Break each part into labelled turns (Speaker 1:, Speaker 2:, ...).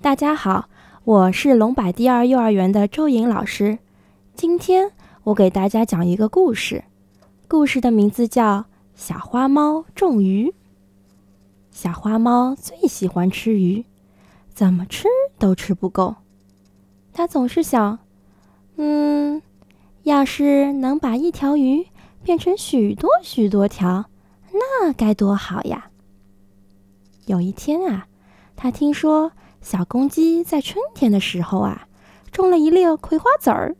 Speaker 1: 大家好，我是龙柏第二幼儿园的周颖老师。今天我给大家讲一个故事，故事的名字叫《小花猫种鱼》。小花猫最喜欢吃鱼，怎么吃都吃不够。它总是想，嗯，要是能把一条鱼变成许多许多条，那该多好呀！有一天啊，他听说小公鸡在春天的时候啊，种了一粒葵花籽儿。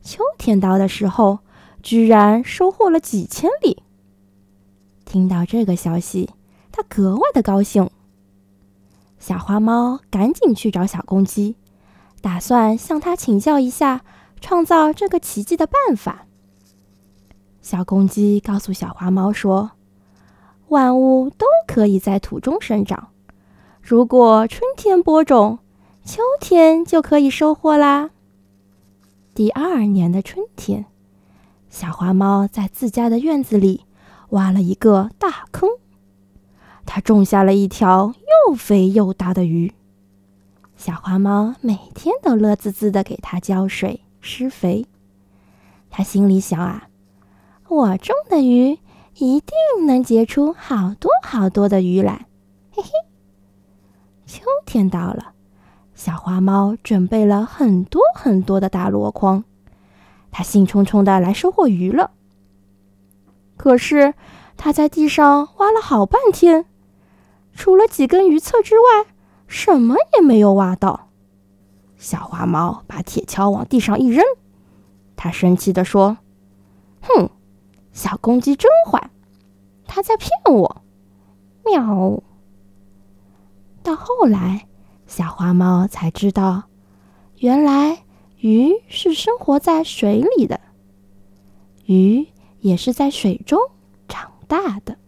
Speaker 1: 秋天到的时候，居然收获了几千粒。听到这个消息，他格外的高兴。小花猫赶紧去找小公鸡，打算向他请教一下创造这个奇迹的办法。小公鸡告诉小花猫说。万物都可以在土中生长。如果春天播种，秋天就可以收获啦。第二年的春天，小花猫在自家的院子里挖了一个大坑，它种下了一条又肥又大的鱼。小花猫每天都乐滋滋的给它浇水施肥。它心里想啊，我种的鱼。一定能结出好多好多的鱼来，嘿嘿。秋天到了，小花猫准备了很多很多的大箩筐，它兴冲冲的来收获鱼了。可是，它在地上挖了好半天，除了几根鱼刺之外，什么也没有挖到。小花猫把铁锹往地上一扔，它生气的说：“哼！”小公鸡真坏，它在骗我。喵。到后来，小花猫才知道，原来鱼是生活在水里的，鱼也是在水中长大的。